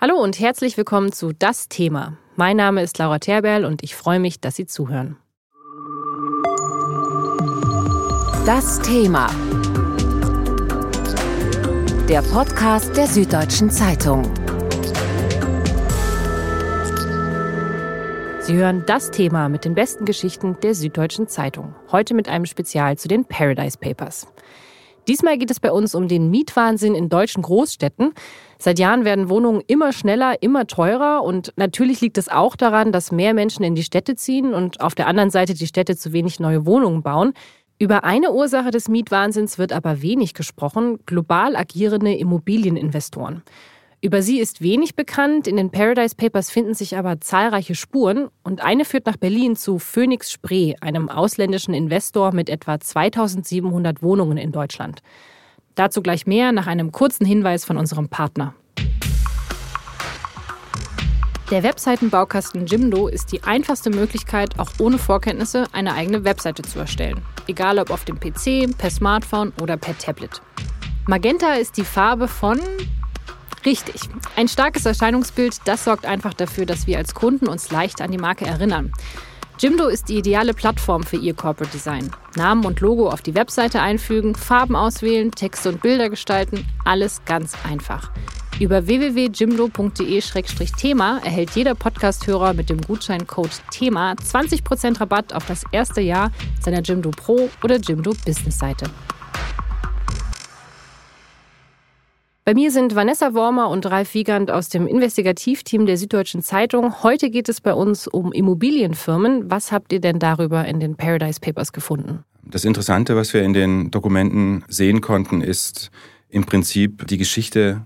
Hallo und herzlich willkommen zu Das Thema. Mein Name ist Laura Terberl und ich freue mich, dass Sie zuhören. Das Thema. Der Podcast der Süddeutschen Zeitung. Sie hören das Thema mit den besten Geschichten der Süddeutschen Zeitung. Heute mit einem Spezial zu den Paradise Papers. Diesmal geht es bei uns um den Mietwahnsinn in deutschen Großstädten. Seit Jahren werden Wohnungen immer schneller, immer teurer und natürlich liegt es auch daran, dass mehr Menschen in die Städte ziehen und auf der anderen Seite die Städte zu wenig neue Wohnungen bauen. Über eine Ursache des Mietwahnsinns wird aber wenig gesprochen, global agierende Immobilieninvestoren. Über sie ist wenig bekannt, in den Paradise Papers finden sich aber zahlreiche Spuren und eine führt nach Berlin zu Phoenix Spree, einem ausländischen Investor mit etwa 2700 Wohnungen in Deutschland. Dazu gleich mehr nach einem kurzen Hinweis von unserem Partner. Der Webseitenbaukasten Jimdo ist die einfachste Möglichkeit, auch ohne Vorkenntnisse eine eigene Webseite zu erstellen. Egal ob auf dem PC, per Smartphone oder per Tablet. Magenta ist die Farbe von Richtig. Ein starkes Erscheinungsbild, das sorgt einfach dafür, dass wir als Kunden uns leicht an die Marke erinnern. Jimdo ist die ideale Plattform für Ihr Corporate Design. Namen und Logo auf die Webseite einfügen, Farben auswählen, Texte und Bilder gestalten, alles ganz einfach. Über www.jimdo.de-thema erhält jeder Podcast-Hörer mit dem Gutscheincode THEMA 20% Rabatt auf das erste Jahr seiner Jimdo Pro oder Jimdo Business Seite. Bei mir sind Vanessa Wormer und Ralf Wiegand aus dem Investigativteam der Süddeutschen Zeitung. Heute geht es bei uns um Immobilienfirmen. Was habt ihr denn darüber in den Paradise Papers gefunden? Das Interessante, was wir in den Dokumenten sehen konnten, ist im Prinzip die Geschichte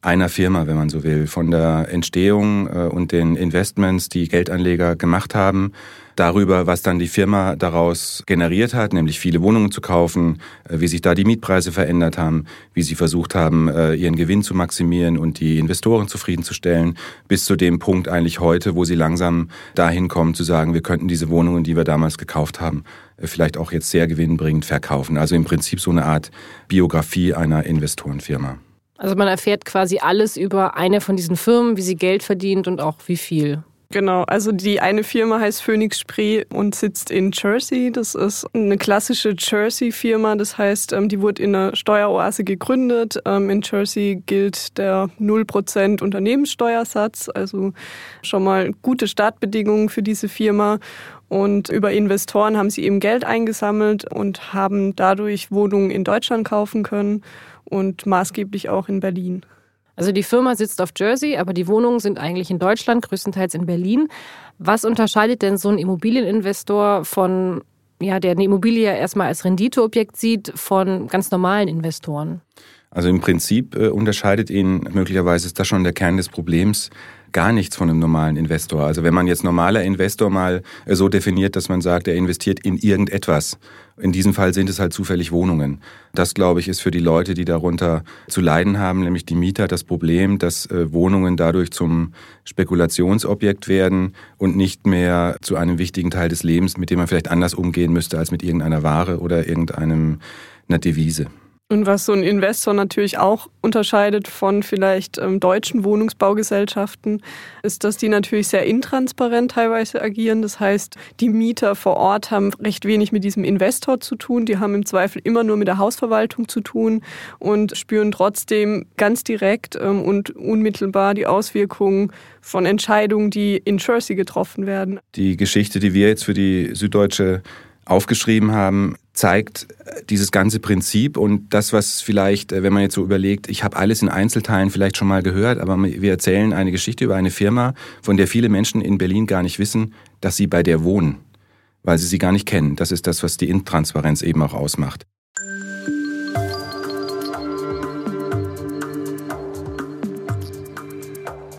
einer Firma, wenn man so will, von der Entstehung äh, und den Investments, die Geldanleger gemacht haben, darüber, was dann die Firma daraus generiert hat, nämlich viele Wohnungen zu kaufen, äh, wie sich da die Mietpreise verändert haben, wie sie versucht haben, äh, ihren Gewinn zu maximieren und die Investoren zufriedenzustellen, bis zu dem Punkt eigentlich heute, wo sie langsam dahin kommen zu sagen, wir könnten diese Wohnungen, die wir damals gekauft haben, vielleicht auch jetzt sehr gewinnbringend verkaufen. Also im Prinzip so eine Art Biografie einer Investorenfirma. Also man erfährt quasi alles über eine von diesen Firmen, wie sie Geld verdient und auch wie viel. Genau, also die eine Firma heißt Phoenix Spree und sitzt in Jersey. Das ist eine klassische Jersey-Firma. Das heißt, ähm, die wurde in einer Steueroase gegründet. Ähm, in Jersey gilt der 0% Unternehmenssteuersatz, also schon mal gute Startbedingungen für diese Firma. Und über Investoren haben sie eben Geld eingesammelt und haben dadurch Wohnungen in Deutschland kaufen können und maßgeblich auch in Berlin. Also die Firma sitzt auf Jersey, aber die Wohnungen sind eigentlich in Deutschland, größtenteils in Berlin. Was unterscheidet denn so ein Immobilieninvestor von, ja, der eine Immobilie erstmal als Renditeobjekt sieht, von ganz normalen Investoren? Also im Prinzip äh, unterscheidet ihn, möglicherweise ist das schon der Kern des Problems, gar nichts von einem normalen Investor. Also wenn man jetzt normaler Investor mal äh, so definiert, dass man sagt, er investiert in irgendetwas. In diesem Fall sind es halt zufällig Wohnungen. Das, glaube ich, ist für die Leute, die darunter zu leiden haben, nämlich die Mieter, das Problem, dass äh, Wohnungen dadurch zum Spekulationsobjekt werden und nicht mehr zu einem wichtigen Teil des Lebens, mit dem man vielleicht anders umgehen müsste als mit irgendeiner Ware oder irgendeinem einer Devise. Und was so ein Investor natürlich auch unterscheidet von vielleicht ähm, deutschen Wohnungsbaugesellschaften, ist, dass die natürlich sehr intransparent teilweise agieren. Das heißt, die Mieter vor Ort haben recht wenig mit diesem Investor zu tun. Die haben im Zweifel immer nur mit der Hausverwaltung zu tun und spüren trotzdem ganz direkt ähm, und unmittelbar die Auswirkungen von Entscheidungen, die in Jersey getroffen werden. Die Geschichte, die wir jetzt für die Süddeutsche aufgeschrieben haben, zeigt äh, dieses ganze Prinzip und das, was vielleicht, äh, wenn man jetzt so überlegt, ich habe alles in Einzelteilen vielleicht schon mal gehört, aber wir erzählen eine Geschichte über eine Firma, von der viele Menschen in Berlin gar nicht wissen, dass sie bei der wohnen, weil sie sie gar nicht kennen. Das ist das, was die Intransparenz eben auch ausmacht.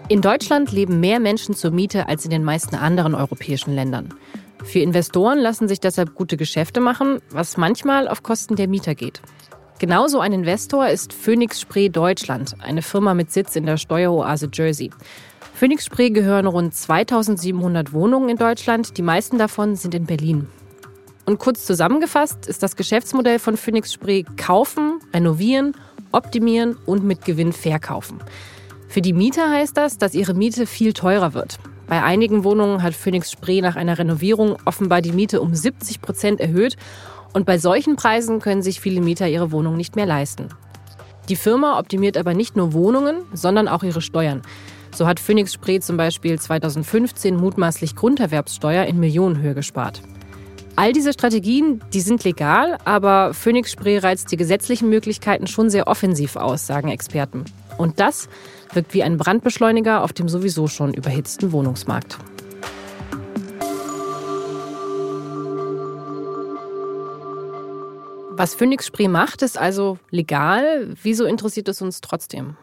In Deutschland leben mehr Menschen zur Miete als in den meisten anderen europäischen Ländern. Für Investoren lassen sich deshalb gute Geschäfte machen, was manchmal auf Kosten der Mieter geht. Genauso ein Investor ist Phoenix Spree Deutschland, eine Firma mit Sitz in der Steueroase Jersey. Phoenix Spree gehören rund 2700 Wohnungen in Deutschland, die meisten davon sind in Berlin. Und kurz zusammengefasst ist das Geschäftsmodell von Phoenix Spree kaufen, renovieren, optimieren und mit Gewinn verkaufen. Für die Mieter heißt das, dass ihre Miete viel teurer wird. Bei einigen Wohnungen hat Phoenix Spree nach einer Renovierung offenbar die Miete um 70 Prozent erhöht. Und bei solchen Preisen können sich viele Mieter ihre Wohnung nicht mehr leisten. Die Firma optimiert aber nicht nur Wohnungen, sondern auch ihre Steuern. So hat Phoenix Spree zum Beispiel 2015 mutmaßlich Grunderwerbssteuer in Millionenhöhe gespart. All diese Strategien, die sind legal, aber Phoenix Spree reizt die gesetzlichen Möglichkeiten schon sehr offensiv aus, sagen Experten. Und das wirkt wie ein Brandbeschleuniger auf dem sowieso schon überhitzten Wohnungsmarkt. Was Phoenix Spree macht, ist also legal. Wieso interessiert es uns trotzdem?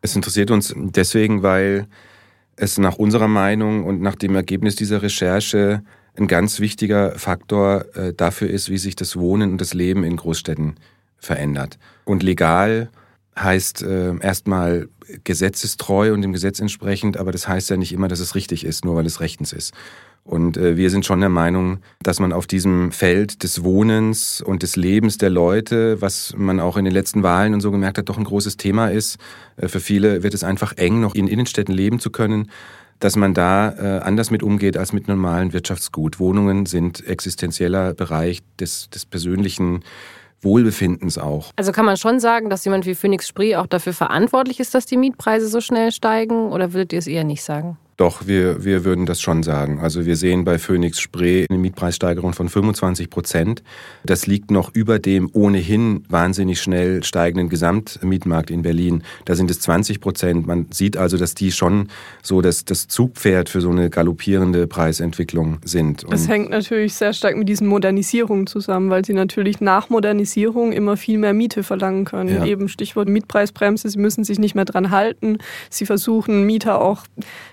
Es interessiert uns deswegen, weil es nach unserer Meinung und nach dem Ergebnis dieser Recherche ein ganz wichtiger Faktor äh, dafür ist, wie sich das Wohnen und das Leben in Großstädten verändert. Und legal heißt äh, erstmal gesetzestreu und dem Gesetz entsprechend, aber das heißt ja nicht immer, dass es richtig ist, nur weil es rechtens ist. Und äh, wir sind schon der Meinung, dass man auf diesem Feld des Wohnens und des Lebens der Leute, was man auch in den letzten Wahlen und so gemerkt hat, doch ein großes Thema ist. Äh, für viele wird es einfach eng, noch in Innenstädten leben zu können dass man da äh, anders mit umgeht als mit normalen Wirtschaftsgut. Wohnungen sind existenzieller Bereich des, des persönlichen Wohlbefindens auch. Also kann man schon sagen, dass jemand wie Phoenix Spree auch dafür verantwortlich ist, dass die Mietpreise so schnell steigen? Oder würdet ihr es eher nicht sagen? Doch, wir, wir würden das schon sagen. Also wir sehen bei Phoenix Spree eine Mietpreissteigerung von 25 Prozent. Das liegt noch über dem ohnehin wahnsinnig schnell steigenden Gesamtmietmarkt in Berlin. Da sind es 20 Prozent. Man sieht also, dass die schon so das, das Zugpferd für so eine galoppierende Preisentwicklung sind. Und das hängt natürlich sehr stark mit diesen Modernisierungen zusammen, weil sie natürlich nach Modernisierung immer viel mehr Miete verlangen können. Ja. Eben Stichwort Mietpreisbremse, sie müssen sich nicht mehr dran halten. Sie versuchen Mieter auch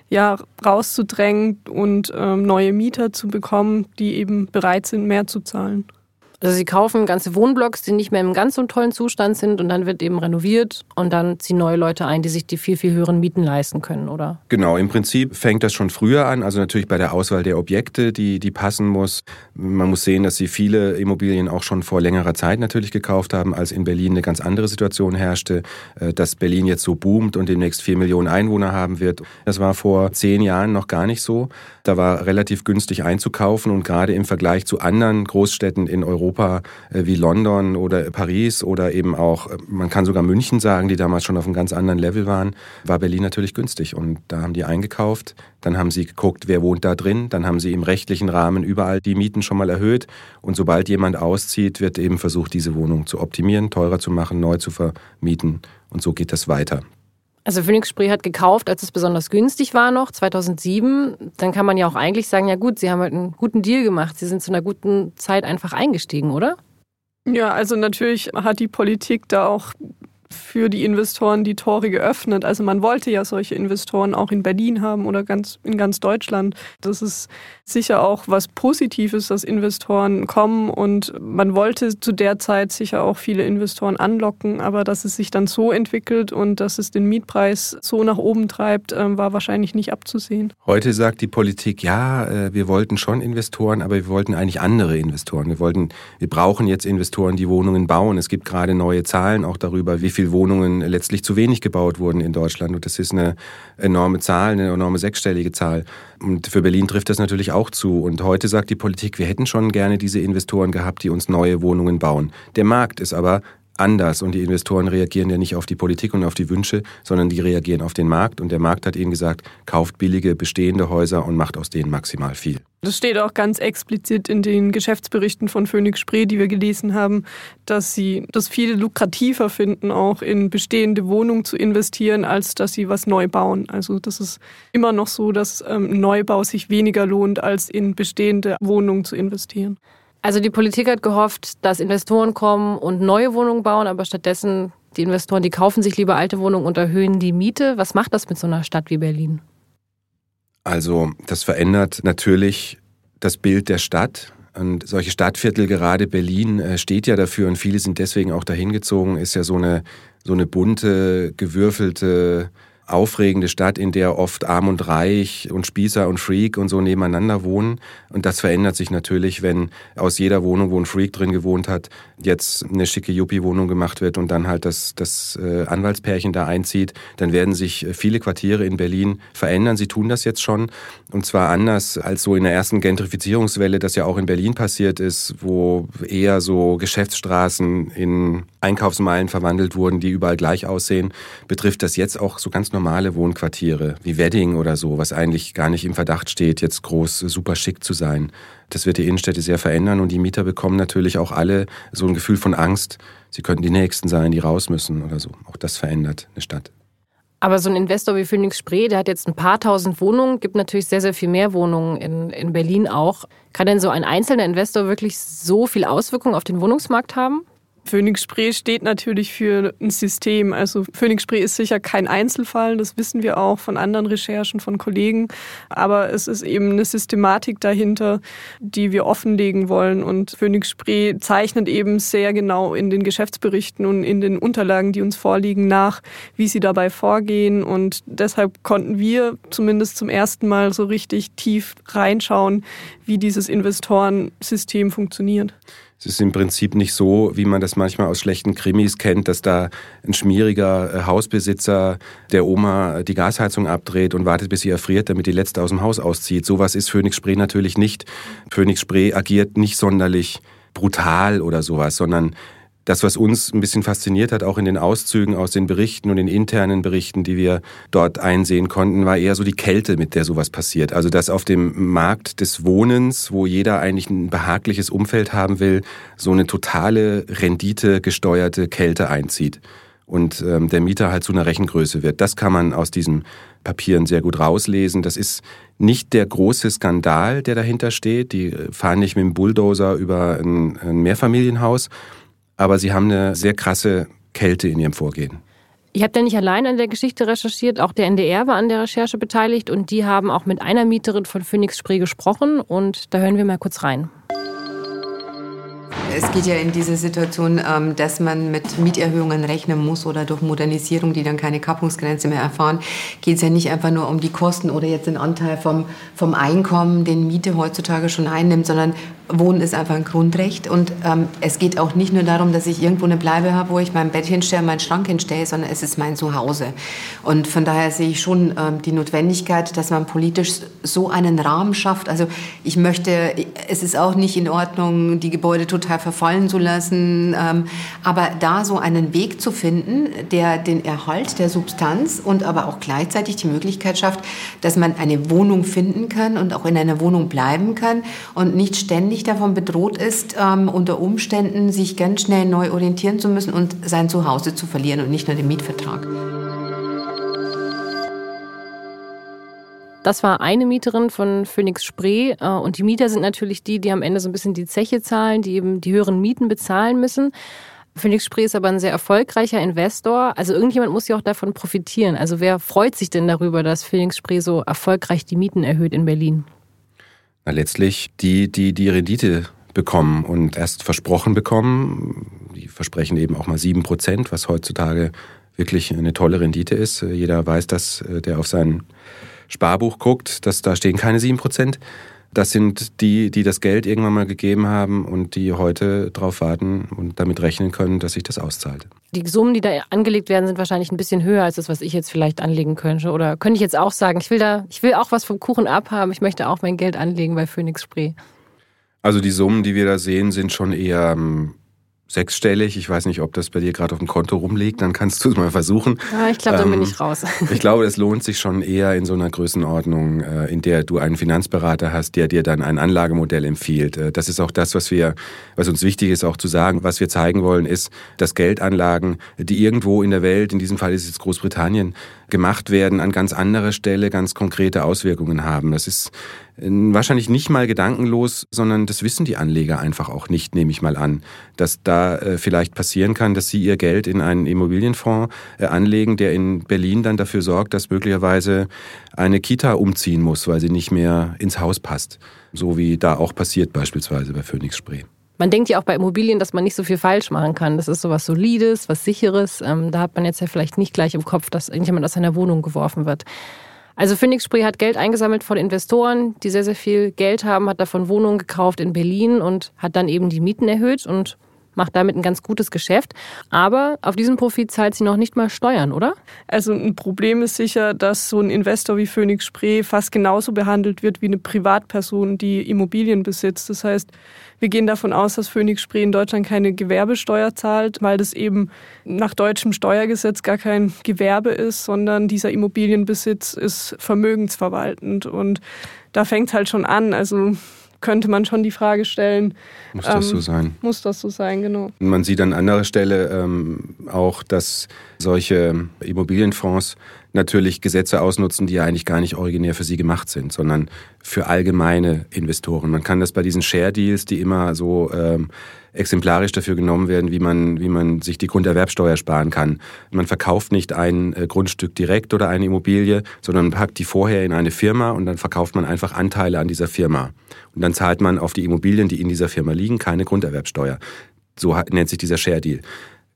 ja, rauszudrängen und ähm, neue Mieter zu bekommen, die eben bereit sind, mehr zu zahlen. Also sie kaufen ganze Wohnblocks, die nicht mehr im ganz so tollen Zustand sind und dann wird eben renoviert und dann ziehen neue Leute ein, die sich die viel, viel höheren Mieten leisten können, oder? Genau, im Prinzip fängt das schon früher an, also natürlich bei der Auswahl der Objekte, die, die passen muss. Man muss sehen, dass sie viele Immobilien auch schon vor längerer Zeit natürlich gekauft haben, als in Berlin eine ganz andere Situation herrschte, äh, dass Berlin jetzt so boomt und demnächst vier Millionen Einwohner haben wird. Das war vor zehn Jahren noch gar nicht so. Da war relativ günstig einzukaufen und gerade im Vergleich zu anderen Großstädten in Europa äh, wie London oder Paris oder eben auch, äh, man kann sogar München sagen, die damals schon auf einem ganz anderen Level waren, war Berlin natürlich günstig. Und da haben die eingekauft, dann haben sie geguckt, wer wohnt da drin, dann haben sie im rechtlichen Rahmen überall die Mieten schon mal erhöht und sobald jemand auszieht, wird eben versucht, diese Wohnung zu optimieren, teurer zu machen, neu zu vermieten und so geht das weiter. Also Phoenix Spree hat gekauft, als es besonders günstig war noch, 2007. Dann kann man ja auch eigentlich sagen, ja gut, sie haben halt einen guten Deal gemacht. Sie sind zu einer guten Zeit einfach eingestiegen, oder? Ja, also natürlich hat die Politik da auch für die Investoren die Tore geöffnet. Also man wollte ja solche Investoren auch in Berlin haben oder ganz, in ganz Deutschland. Das ist sicher auch was Positives, dass Investoren kommen und man wollte zu der Zeit sicher auch viele Investoren anlocken, aber dass es sich dann so entwickelt und dass es den Mietpreis so nach oben treibt, ähm, war wahrscheinlich nicht abzusehen. Heute sagt die Politik, ja, äh, wir wollten schon Investoren, aber wir wollten eigentlich andere Investoren. Wir wollten, wir brauchen jetzt Investoren, die Wohnungen bauen. Es gibt gerade neue Zahlen auch darüber, wie viel Wohnungen letztlich zu wenig gebaut wurden in Deutschland. Und das ist eine enorme Zahl, eine enorme sechsstellige Zahl. Und für Berlin trifft das natürlich auch zu. Und heute sagt die Politik, wir hätten schon gerne diese Investoren gehabt, die uns neue Wohnungen bauen. Der Markt ist aber anders und die Investoren reagieren ja nicht auf die Politik und auf die Wünsche, sondern die reagieren auf den Markt und der Markt hat ihnen gesagt, kauft billige bestehende Häuser und macht aus denen maximal viel. Das steht auch ganz explizit in den Geschäftsberichten von Phoenix Spree, die wir gelesen haben, dass sie das viel lukrativer finden, auch in bestehende Wohnungen zu investieren, als dass sie was neu bauen. Also das ist immer noch so, dass ähm, Neubau sich weniger lohnt, als in bestehende Wohnungen zu investieren. Also die Politik hat gehofft, dass Investoren kommen und neue Wohnungen bauen, aber stattdessen die Investoren, die kaufen sich lieber alte Wohnungen und erhöhen die Miete. Was macht das mit so einer Stadt wie Berlin? Also das verändert natürlich das Bild der Stadt. Und solche Stadtviertel, gerade Berlin, äh, steht ja dafür und viele sind deswegen auch dahin gezogen, ist ja so eine, so eine bunte, gewürfelte aufregende Stadt, in der oft arm und reich und Spießer und Freak und so nebeneinander wohnen. Und das verändert sich natürlich, wenn aus jeder Wohnung, wo ein Freak drin gewohnt hat, jetzt eine schicke Yuppie-Wohnung gemacht wird und dann halt das, das äh, Anwaltspärchen da einzieht. Dann werden sich viele Quartiere in Berlin verändern. Sie tun das jetzt schon. Und zwar anders als so in der ersten Gentrifizierungswelle, das ja auch in Berlin passiert ist, wo eher so Geschäftsstraßen in Einkaufsmeilen verwandelt wurden, die überall gleich aussehen, betrifft das jetzt auch so ganz normale Wohnquartiere wie Wedding oder so, was eigentlich gar nicht im Verdacht steht, jetzt groß super schick zu sein. Das wird die Innenstädte sehr verändern und die Mieter bekommen natürlich auch alle so ein Gefühl von Angst. Sie könnten die Nächsten sein, die raus müssen oder so. Auch das verändert eine Stadt. Aber so ein Investor wie Phoenix Spree, der hat jetzt ein paar tausend Wohnungen, gibt natürlich sehr, sehr viel mehr Wohnungen in, in Berlin auch. Kann denn so ein einzelner Investor wirklich so viel Auswirkungen auf den Wohnungsmarkt haben? Phoenix Spree steht natürlich für ein System. Also Phoenix Spree ist sicher kein Einzelfall, das wissen wir auch von anderen Recherchen von Kollegen. Aber es ist eben eine Systematik dahinter, die wir offenlegen wollen. Und Phoenix Spree zeichnet eben sehr genau in den Geschäftsberichten und in den Unterlagen, die uns vorliegen, nach, wie sie dabei vorgehen. Und deshalb konnten wir zumindest zum ersten Mal so richtig tief reinschauen, wie dieses Investorensystem funktioniert. Es ist im Prinzip nicht so, wie man das manchmal aus schlechten Krimis kennt, dass da ein schmieriger äh, Hausbesitzer der Oma die Gasheizung abdreht und wartet, bis sie erfriert, damit die letzte aus dem Haus auszieht. Sowas ist Phoenix Spree natürlich nicht. Phoenix Spree agiert nicht sonderlich brutal oder sowas, sondern das, was uns ein bisschen fasziniert hat, auch in den Auszügen aus den Berichten und den internen Berichten, die wir dort einsehen konnten, war eher so die Kälte, mit der sowas passiert. Also, dass auf dem Markt des Wohnens, wo jeder eigentlich ein behagliches Umfeld haben will, so eine totale Rendite gesteuerte Kälte einzieht und ähm, der Mieter halt zu einer Rechengröße wird. Das kann man aus diesen Papieren sehr gut rauslesen. Das ist nicht der große Skandal, der dahinter steht. Die fahren nicht mit dem Bulldozer über ein, ein Mehrfamilienhaus, aber sie haben eine sehr krasse Kälte in ihrem Vorgehen. Ich habe ja nicht allein an der Geschichte recherchiert, auch der NDR war an der Recherche beteiligt und die haben auch mit einer Mieterin von Phoenix Spree gesprochen und da hören wir mal kurz rein. Es geht ja in diese Situation, ähm, dass man mit Mieterhöhungen rechnen muss oder durch Modernisierung, die dann keine Kappungsgrenze mehr erfahren, geht es ja nicht einfach nur um die Kosten oder jetzt den Anteil vom, vom Einkommen, den Miete heutzutage schon einnimmt, sondern Wohnen ist einfach ein Grundrecht und ähm, es geht auch nicht nur darum, dass ich irgendwo eine Bleibe habe, wo ich mein Bett hinstelle, meinen Schrank hinstelle, sondern es ist mein Zuhause. Und von daher sehe ich schon ähm, die Notwendigkeit, dass man politisch so einen Rahmen schafft. Also ich möchte, es ist auch nicht in Ordnung, die Gebäude total verfallen zu lassen, ähm, aber da so einen Weg zu finden, der den Erhalt der Substanz und aber auch gleichzeitig die Möglichkeit schafft, dass man eine Wohnung finden kann und auch in einer Wohnung bleiben kann und nicht ständig ständig davon bedroht ist, ähm, unter Umständen sich ganz schnell neu orientieren zu müssen und sein Zuhause zu verlieren und nicht nur den Mietvertrag. Das war eine Mieterin von Phoenix Spree. Äh, und die Mieter sind natürlich die, die am Ende so ein bisschen die Zeche zahlen, die eben die höheren Mieten bezahlen müssen. Phoenix Spree ist aber ein sehr erfolgreicher Investor. Also irgendjemand muss ja auch davon profitieren. Also wer freut sich denn darüber, dass Phoenix Spree so erfolgreich die Mieten erhöht in Berlin? Na, letztlich die, die die Rendite bekommen und erst versprochen bekommen. Die versprechen eben auch mal sieben Prozent, was heutzutage wirklich eine tolle Rendite ist. Jeder weiß, dass äh, der auf sein Sparbuch guckt, dass da stehen keine sieben Prozent. Das sind die, die das Geld irgendwann mal gegeben haben und die heute darauf warten und damit rechnen können, dass sich das auszahlt. Die Summen, die da angelegt werden, sind wahrscheinlich ein bisschen höher als das, was ich jetzt vielleicht anlegen könnte. Oder könnte ich jetzt auch sagen, ich will da, ich will auch was vom Kuchen abhaben, ich möchte auch mein Geld anlegen bei Phoenix Spree. Also die Summen, die wir da sehen, sind schon eher ähm, sechsstellig. Ich weiß nicht, ob das bei dir gerade auf dem Konto rumliegt. Dann kannst du es mal versuchen. Ja, ich glaube, dann bin ähm, ich raus. ich glaube, es lohnt sich schon eher in so einer Größenordnung, äh, in der du einen Finanzberater hast, der dir dann ein Anlagemodell empfiehlt. Äh, das ist auch das, was wir, was uns wichtig ist, auch zu sagen. Was wir zeigen wollen, ist, dass Geldanlagen, die irgendwo in der Welt, in diesem Fall ist es jetzt Großbritannien, gemacht werden, an ganz anderer Stelle ganz konkrete Auswirkungen haben. Das ist äh, wahrscheinlich nicht mal gedankenlos, sondern das wissen die Anleger einfach auch nicht, nehme ich mal an, dass da äh, vielleicht passieren kann, dass sie ihr Geld in einen Immobilienfonds äh, anlegen, der in Berlin dann dafür sorgt, dass möglicherweise eine Kita umziehen muss, weil sie nicht mehr ins Haus passt. So wie da auch passiert beispielsweise bei Phoenix Spree. Man denkt ja auch bei Immobilien, dass man nicht so viel falsch machen kann. Das ist so was Solides, was Sicheres. Ähm, da hat man jetzt ja vielleicht nicht gleich im Kopf, dass irgendjemand aus seiner Wohnung geworfen wird. Also Phoenix Spree hat Geld eingesammelt von Investoren, die sehr, sehr viel Geld haben, hat davon Wohnungen gekauft in Berlin und hat dann eben die Mieten erhöht und macht damit ein ganz gutes Geschäft. Aber auf diesen Profit zahlt sie noch nicht mal Steuern, oder? Also ein Problem ist sicher, dass so ein Investor wie Phoenix Spree fast genauso behandelt wird wie eine Privatperson, die Immobilien besitzt. Das heißt, wir gehen davon aus, dass Phoenix Spree in Deutschland keine Gewerbesteuer zahlt, weil das eben nach deutschem Steuergesetz gar kein Gewerbe ist, sondern dieser Immobilienbesitz ist vermögensverwaltend. Und da fängt halt schon an. Also könnte man schon die Frage stellen. Muss das ähm, so sein? Muss das so sein, genau. Man sieht an anderer Stelle ähm, auch, dass solche Immobilienfonds natürlich Gesetze ausnutzen, die ja eigentlich gar nicht originär für sie gemacht sind, sondern für allgemeine Investoren. Man kann das bei diesen Share Deals, die immer so ähm, exemplarisch dafür genommen werden, wie man, wie man sich die Grunderwerbsteuer sparen kann. Man verkauft nicht ein äh, Grundstück direkt oder eine Immobilie, sondern packt die vorher in eine Firma und dann verkauft man einfach Anteile an dieser Firma. Und dann zahlt man auf die Immobilien, die in dieser Firma liegen, keine Grunderwerbsteuer. So nennt sich dieser Share Deal.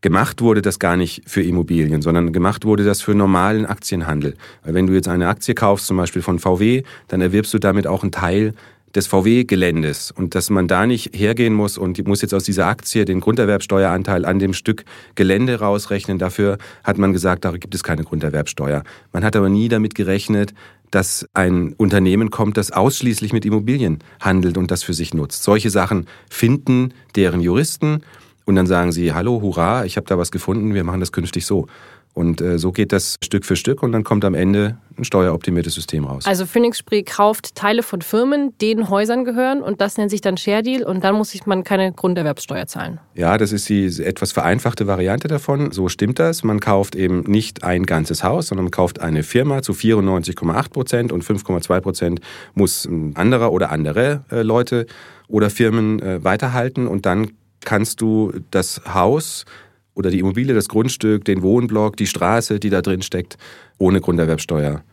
Gemacht wurde das gar nicht für Immobilien, sondern gemacht wurde das für normalen Aktienhandel. Weil wenn du jetzt eine Aktie kaufst, zum Beispiel von VW, dann erwirbst du damit auch einen Teil des VW-Geländes und dass man da nicht hergehen muss und muss jetzt aus dieser Aktie den Grunderwerbsteueranteil an dem Stück Gelände rausrechnen. Dafür hat man gesagt, da gibt es keine Grunderwerbsteuer. Man hat aber nie damit gerechnet, dass ein Unternehmen kommt, das ausschließlich mit Immobilien handelt und das für sich nutzt. Solche Sachen finden deren Juristen und dann sagen sie, hallo, hurra, ich habe da was gefunden, wir machen das künftig so. Und äh, so geht das Stück für Stück und dann kommt am Ende ein steueroptimiertes System raus. Also Phoenix Spree kauft Teile von Firmen, denen Häusern gehören und das nennt sich dann Share Deal und dann muss man keine Grunderwerbssteuer zahlen. Ja, das ist die etwas vereinfachte Variante davon. So stimmt das. Man kauft eben nicht ein ganzes Haus, sondern man kauft eine Firma zu 94,8 Prozent und 5,2 Prozent muss ein anderer oder andere äh, Leute oder Firmen äh, weiterhalten und dann kannst du das Haus oder die Immobilie, das Grundstück, den Wohnblock, die Straße, die da drin steckt, ohne Grunderwerbsteuer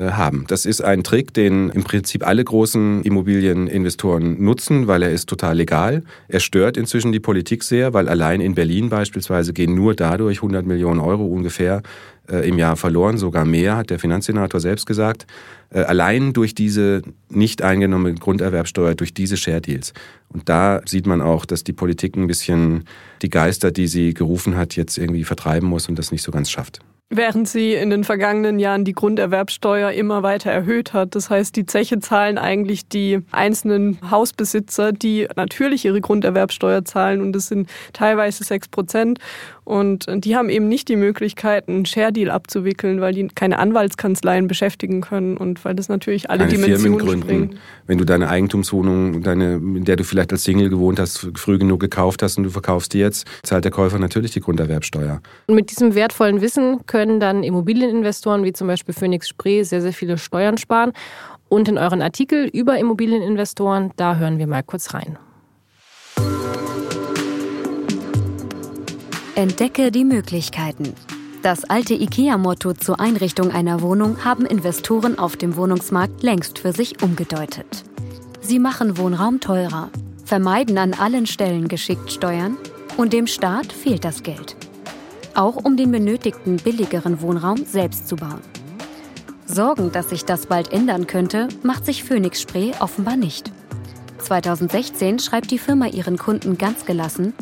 haben. Das ist ein Trick, den im Prinzip alle großen Immobilieninvestoren nutzen, weil er ist total legal. Er stört inzwischen die Politik sehr, weil allein in Berlin beispielsweise gehen nur dadurch 100 Millionen Euro ungefähr äh, im Jahr verloren, sogar mehr, hat der Finanzsenator selbst gesagt. Äh, allein durch diese nicht eingenommene Grunderwerbsteuer, durch diese Share Deals. Und da sieht man auch, dass die Politik ein bisschen die Geister, die sie gerufen hat, jetzt irgendwie vertreiben muss und das nicht so ganz schafft. Während sie in den vergangenen Jahren die Grunderwerbsteuer immer weiter erhöht hat. Das heißt, die Zeche zahlen eigentlich die einzelnen Hausbesitzer, die natürlich ihre Grunderwerbsteuer zahlen und das sind teilweise sechs Prozent. Und die haben eben nicht die Möglichkeit, einen Share-Deal abzuwickeln, weil die keine Anwaltskanzleien beschäftigen können und weil das natürlich alle keine Dimensionen Firmen springen. Wenn du deine Eigentumswohnung, deine, in der du vielleicht als Single gewohnt hast, früh genug gekauft hast und du verkaufst die jetzt, zahlt der Käufer natürlich die Grunderwerbsteuer. Und mit diesem wertvollen Wissen können dann Immobilieninvestoren wie zum Beispiel Phoenix Spree sehr, sehr viele Steuern sparen. Und in euren Artikel über Immobilieninvestoren, da hören wir mal kurz rein. Entdecke die Möglichkeiten. Das alte IKEA-Motto zur Einrichtung einer Wohnung haben Investoren auf dem Wohnungsmarkt längst für sich umgedeutet. Sie machen Wohnraum teurer, vermeiden an allen Stellen geschickt Steuern und dem Staat fehlt das Geld. Auch um den benötigten billigeren Wohnraum selbst zu bauen. Sorgen, dass sich das bald ändern könnte, macht sich Phoenix Spree offenbar nicht. 2016 schreibt die Firma ihren Kunden ganz gelassen,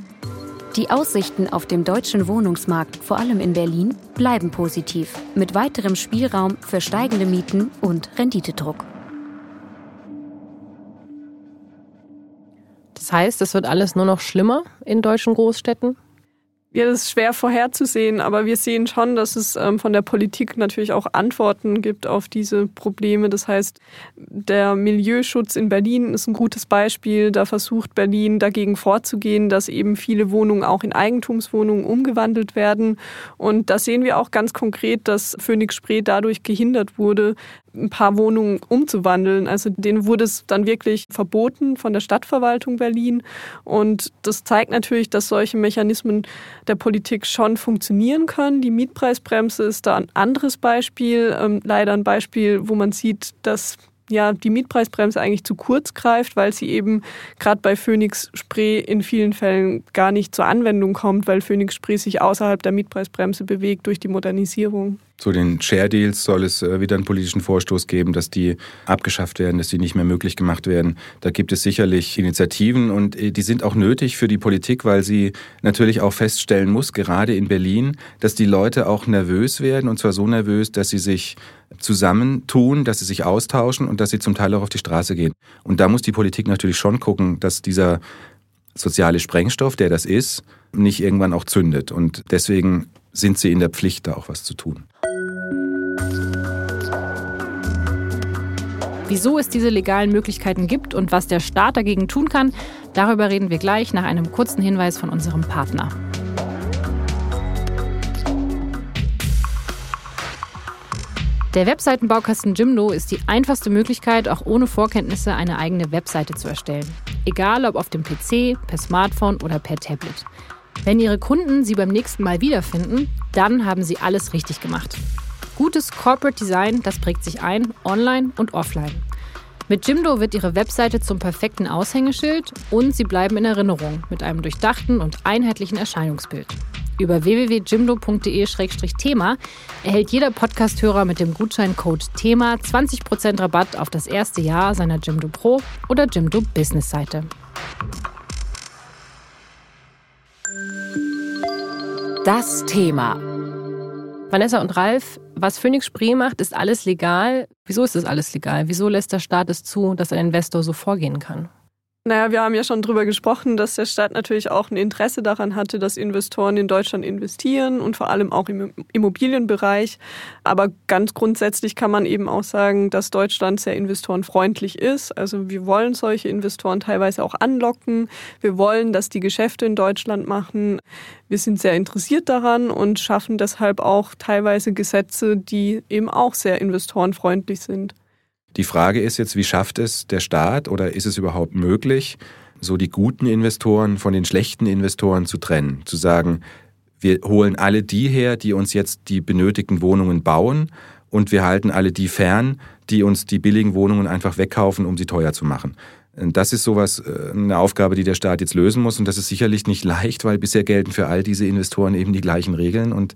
die Aussichten auf dem deutschen Wohnungsmarkt, vor allem in Berlin, bleiben positiv, mit weiterem Spielraum für steigende Mieten und Renditedruck. Das heißt, es wird alles nur noch schlimmer in deutschen Großstädten? Ja, das ist schwer vorherzusehen, aber wir sehen schon, dass es ähm, von der Politik natürlich auch Antworten gibt auf diese Probleme. Das heißt, der Milieuschutz in Berlin ist ein gutes Beispiel. Da versucht Berlin dagegen vorzugehen, dass eben viele Wohnungen auch in Eigentumswohnungen umgewandelt werden. Und da sehen wir auch ganz konkret, dass Phoenix Spree dadurch gehindert wurde, ein paar Wohnungen umzuwandeln. Also denen wurde es dann wirklich verboten von der Stadtverwaltung Berlin. Und das zeigt natürlich, dass solche Mechanismen der Politik schon funktionieren können. Die Mietpreisbremse ist da ein anderes Beispiel. Ähm, leider ein Beispiel, wo man sieht, dass ja, die Mietpreisbremse eigentlich zu kurz greift, weil sie eben gerade bei Phoenix Spree in vielen Fällen gar nicht zur Anwendung kommt, weil Phoenix Spree sich außerhalb der Mietpreisbremse bewegt durch die Modernisierung. Zu den Share Deals soll es äh, wieder einen politischen Vorstoß geben, dass die abgeschafft werden, dass die nicht mehr möglich gemacht werden. Da gibt es sicherlich Initiativen und äh, die sind auch nötig für die Politik, weil sie natürlich auch feststellen muss, gerade in Berlin, dass die Leute auch nervös werden und zwar so nervös, dass sie sich zusammentun, dass sie sich austauschen und dass sie zum Teil auch auf die Straße gehen. Und da muss die Politik natürlich schon gucken, dass dieser soziale Sprengstoff, der das ist, nicht irgendwann auch zündet. Und deswegen sind sie in der Pflicht, da auch was zu tun. Wieso es diese legalen Möglichkeiten gibt und was der Staat dagegen tun kann, darüber reden wir gleich nach einem kurzen Hinweis von unserem Partner. Der Webseitenbaukasten Jimdo ist die einfachste Möglichkeit, auch ohne Vorkenntnisse eine eigene Webseite zu erstellen. Egal ob auf dem PC, per Smartphone oder per Tablet. Wenn Ihre Kunden Sie beim nächsten Mal wiederfinden, dann haben Sie alles richtig gemacht. Gutes Corporate Design, das prägt sich ein, online und offline. Mit Jimdo wird Ihre Webseite zum perfekten Aushängeschild und Sie bleiben in Erinnerung mit einem durchdachten und einheitlichen Erscheinungsbild. Über www.jimdo.de-thema erhält jeder Podcasthörer mit dem Gutscheincode THEMA 20% Rabatt auf das erste Jahr seiner Jimdo Pro oder Jimdo Business Seite. Das Thema. Vanessa und Ralf, was Phoenix Spree macht, ist alles legal. Wieso ist das alles legal? Wieso lässt der Staat es zu, dass ein Investor so vorgehen kann? Naja, wir haben ja schon darüber gesprochen, dass der Staat natürlich auch ein Interesse daran hatte, dass Investoren in Deutschland investieren und vor allem auch im Immobilienbereich. Aber ganz grundsätzlich kann man eben auch sagen, dass Deutschland sehr investorenfreundlich ist. Also wir wollen solche Investoren teilweise auch anlocken. Wir wollen, dass die Geschäfte in Deutschland machen. Wir sind sehr interessiert daran und schaffen deshalb auch teilweise Gesetze, die eben auch sehr investorenfreundlich sind. Die Frage ist jetzt, wie schafft es der Staat oder ist es überhaupt möglich, so die guten Investoren von den schlechten Investoren zu trennen? Zu sagen, wir holen alle die her, die uns jetzt die benötigten Wohnungen bauen und wir halten alle die fern, die uns die billigen Wohnungen einfach wegkaufen, um sie teuer zu machen. Das ist sowas, äh, eine Aufgabe, die der Staat jetzt lösen muss und das ist sicherlich nicht leicht, weil bisher gelten für all diese Investoren eben die gleichen Regeln und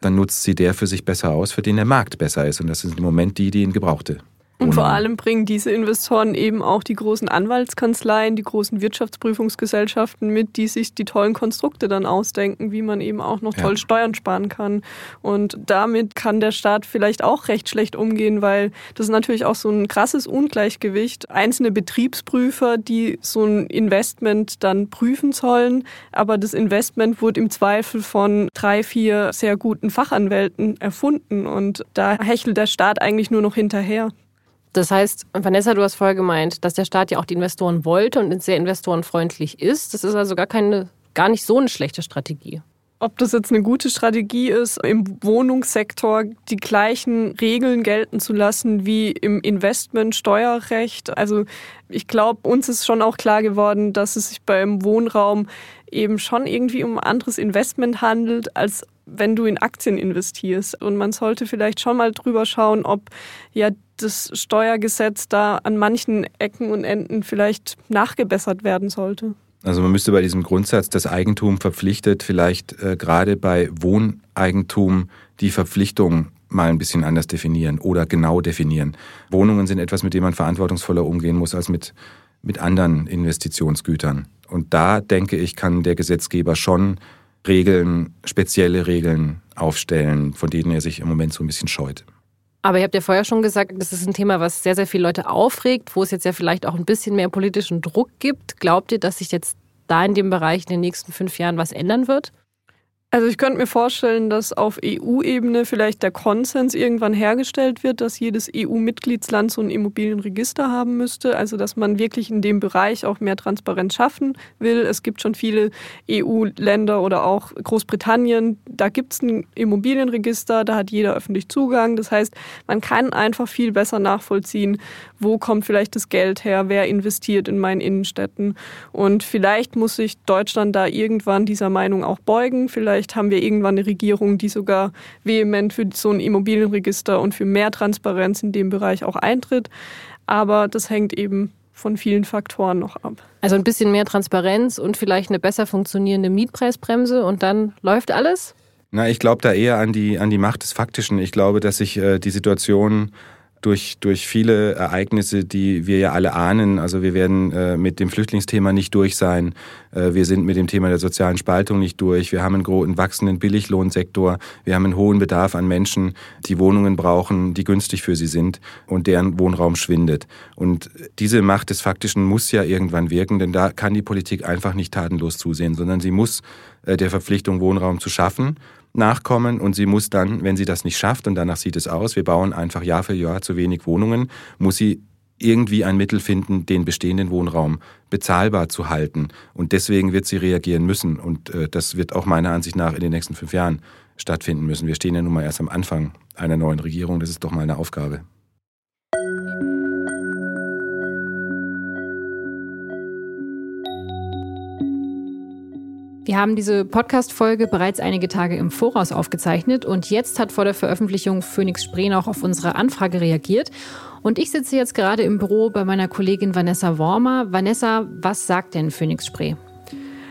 dann nutzt sie der für sich besser aus, für den der Markt besser ist und das sind im Moment die, die ihn gebrauchte. Und vor allem bringen diese Investoren eben auch die großen Anwaltskanzleien, die großen Wirtschaftsprüfungsgesellschaften mit, die sich die tollen Konstrukte dann ausdenken, wie man eben auch noch toll ja. Steuern sparen kann. Und damit kann der Staat vielleicht auch recht schlecht umgehen, weil das ist natürlich auch so ein krasses Ungleichgewicht. Einzelne Betriebsprüfer, die so ein Investment dann prüfen sollen, aber das Investment wurde im Zweifel von drei, vier sehr guten Fachanwälten erfunden und da hechelt der Staat eigentlich nur noch hinterher. Das heißt, Vanessa, du hast vorher gemeint, dass der Staat ja auch die Investoren wollte und sehr investorenfreundlich ist. Das ist also gar keine, gar nicht so eine schlechte Strategie. Ob das jetzt eine gute Strategie ist, im Wohnungssektor die gleichen Regeln gelten zu lassen wie im Investmentsteuerrecht. Also ich glaube, uns ist schon auch klar geworden, dass es sich beim Wohnraum eben schon irgendwie um anderes Investment handelt, als wenn du in Aktien investierst. Und man sollte vielleicht schon mal drüber schauen, ob ja das Steuergesetz da an manchen Ecken und Enden vielleicht nachgebessert werden sollte. Also man müsste bei diesem Grundsatz, das Eigentum verpflichtet, vielleicht äh, gerade bei Wohneigentum die Verpflichtung mal ein bisschen anders definieren oder genau definieren. Wohnungen sind etwas, mit dem man verantwortungsvoller umgehen muss als mit, mit anderen Investitionsgütern. Und da denke ich, kann der Gesetzgeber schon Regeln, spezielle Regeln aufstellen, von denen er sich im Moment so ein bisschen scheut. Aber ihr habt ja vorher schon gesagt, das ist ein Thema, was sehr, sehr viele Leute aufregt, wo es jetzt ja vielleicht auch ein bisschen mehr politischen Druck gibt. Glaubt ihr, dass sich jetzt da in dem Bereich in den nächsten fünf Jahren was ändern wird? Also ich könnte mir vorstellen, dass auf EU-Ebene vielleicht der Konsens irgendwann hergestellt wird, dass jedes EU-Mitgliedsland so ein Immobilienregister haben müsste. Also dass man wirklich in dem Bereich auch mehr Transparenz schaffen will. Es gibt schon viele EU-Länder oder auch Großbritannien, da gibt es ein Immobilienregister, da hat jeder öffentlich Zugang. Das heißt, man kann einfach viel besser nachvollziehen, wo kommt vielleicht das Geld her, wer investiert in meinen Innenstädten. Und vielleicht muss sich Deutschland da irgendwann dieser Meinung auch beugen. Vielleicht Vielleicht haben wir irgendwann eine Regierung, die sogar vehement für so ein Immobilienregister und für mehr Transparenz in dem Bereich auch eintritt. Aber das hängt eben von vielen Faktoren noch ab. Also ein bisschen mehr Transparenz und vielleicht eine besser funktionierende Mietpreisbremse und dann läuft alles? Na, ich glaube da eher an die, an die Macht des Faktischen. Ich glaube, dass sich äh, die Situation durch, durch viele Ereignisse, die wir ja alle ahnen. Also wir werden äh, mit dem Flüchtlingsthema nicht durch sein. Äh, wir sind mit dem Thema der sozialen Spaltung nicht durch. Wir haben einen, einen wachsenden Billiglohnsektor. Wir haben einen hohen Bedarf an Menschen, die Wohnungen brauchen, die günstig für sie sind und deren Wohnraum schwindet. Und diese Macht des Faktischen muss ja irgendwann wirken, denn da kann die Politik einfach nicht tatenlos zusehen, sondern sie muss der Verpflichtung, Wohnraum zu schaffen, nachkommen und sie muss dann, wenn sie das nicht schafft, und danach sieht es aus, wir bauen einfach Jahr für Jahr zu wenig Wohnungen, muss sie irgendwie ein Mittel finden, den bestehenden Wohnraum bezahlbar zu halten. Und deswegen wird sie reagieren müssen. Und äh, das wird auch meiner Ansicht nach in den nächsten fünf Jahren stattfinden müssen. Wir stehen ja nun mal erst am Anfang einer neuen Regierung. Das ist doch mal eine Aufgabe. Wir haben diese Podcast-Folge bereits einige Tage im Voraus aufgezeichnet und jetzt hat vor der Veröffentlichung Phoenix Spree auch auf unsere Anfrage reagiert. Und ich sitze jetzt gerade im Büro bei meiner Kollegin Vanessa Wormer. Vanessa, was sagt denn Phoenix Spree?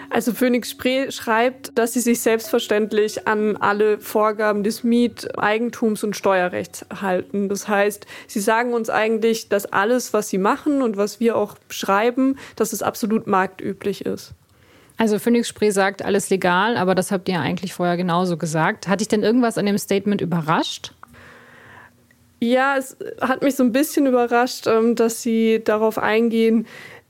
Also Phoenix Spree schreibt, dass sie sich selbstverständlich an alle Vorgaben des Miet-, Eigentums- und Steuerrechts halten. Das heißt, sie sagen uns eigentlich, dass alles, was sie machen und was wir auch schreiben, dass es absolut marktüblich ist. Also Phoenix Spree sagt alles legal, aber das habt ihr eigentlich vorher genauso gesagt. Hat dich denn irgendwas an dem Statement überrascht? Ja, es hat mich so ein bisschen überrascht, ähm, dass sie darauf eingehen,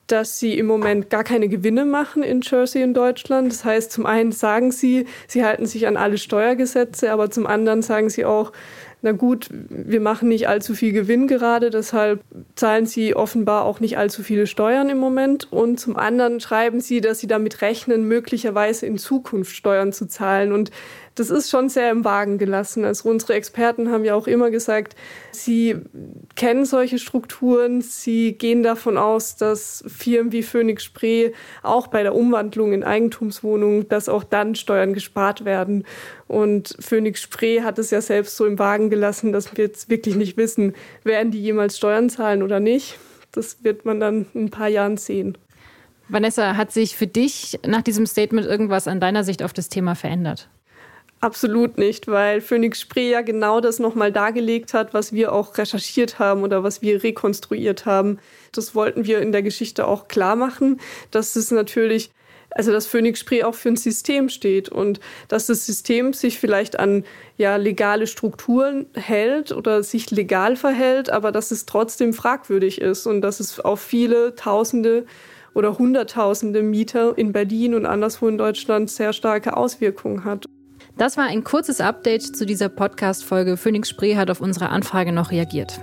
dass sie im Moment gar keine Gewinne machen in Jersey in Deutschland. Das heißt, zum einen sagen sie, sie halten sich an alle Steuergesetze, aber zum anderen sagen sie auch, na gut, wir machen nicht allzu viel Gewinn gerade, deshalb zahlen sie offenbar auch nicht allzu viele Steuern im Moment. Und zum anderen schreiben sie, dass sie damit rechnen, möglicherweise in Zukunft Steuern zu zahlen. Und das ist schon sehr im Wagen gelassen. Also unsere Experten haben ja auch immer gesagt, sie kennen solche Strukturen, sie gehen davon aus, dass Firmen wie Phoenix Spree auch bei der Umwandlung in Eigentumswohnungen, dass auch dann Steuern gespart werden. Und Phoenix Spree hat es ja selbst so im Wagen gelassen, dass wir jetzt wirklich nicht wissen, werden die jemals Steuern zahlen oder nicht. Das wird man dann in ein paar Jahren sehen. Vanessa, hat sich für dich nach diesem Statement irgendwas an deiner Sicht auf das Thema verändert? Absolut nicht, weil Phoenix Spree ja genau das nochmal dargelegt hat, was wir auch recherchiert haben oder was wir rekonstruiert haben. Das wollten wir in der Geschichte auch klar machen, dass es natürlich, also dass Phoenix Spree auch für ein System steht und dass das System sich vielleicht an ja, legale Strukturen hält oder sich legal verhält, aber dass es trotzdem fragwürdig ist und dass es auf viele Tausende oder Hunderttausende Mieter in Berlin und anderswo in Deutschland sehr starke Auswirkungen hat. Das war ein kurzes Update zu dieser Podcast-Folge. Phoenix Spree hat auf unsere Anfrage noch reagiert.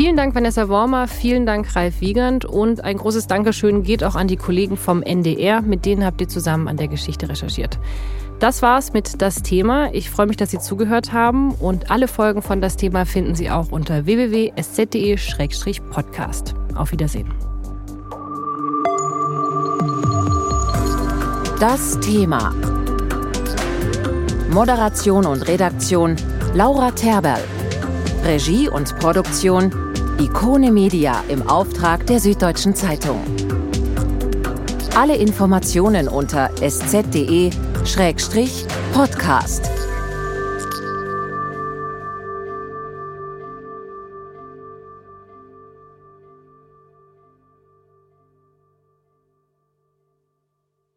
Vielen Dank, Vanessa Wormer. Vielen Dank, Ralf Wiegand. Und ein großes Dankeschön geht auch an die Kollegen vom NDR. Mit denen habt ihr zusammen an der Geschichte recherchiert. Das war's mit das Thema. Ich freue mich, dass Sie zugehört haben. Und alle Folgen von das Thema finden Sie auch unter www.sz.de-podcast. Auf Wiedersehen. Das Thema. Moderation und Redaktion Laura Terberl. Regie und Produktion Ikone Media im Auftrag der Süddeutschen Zeitung. Alle Informationen unter sz.de-podcast.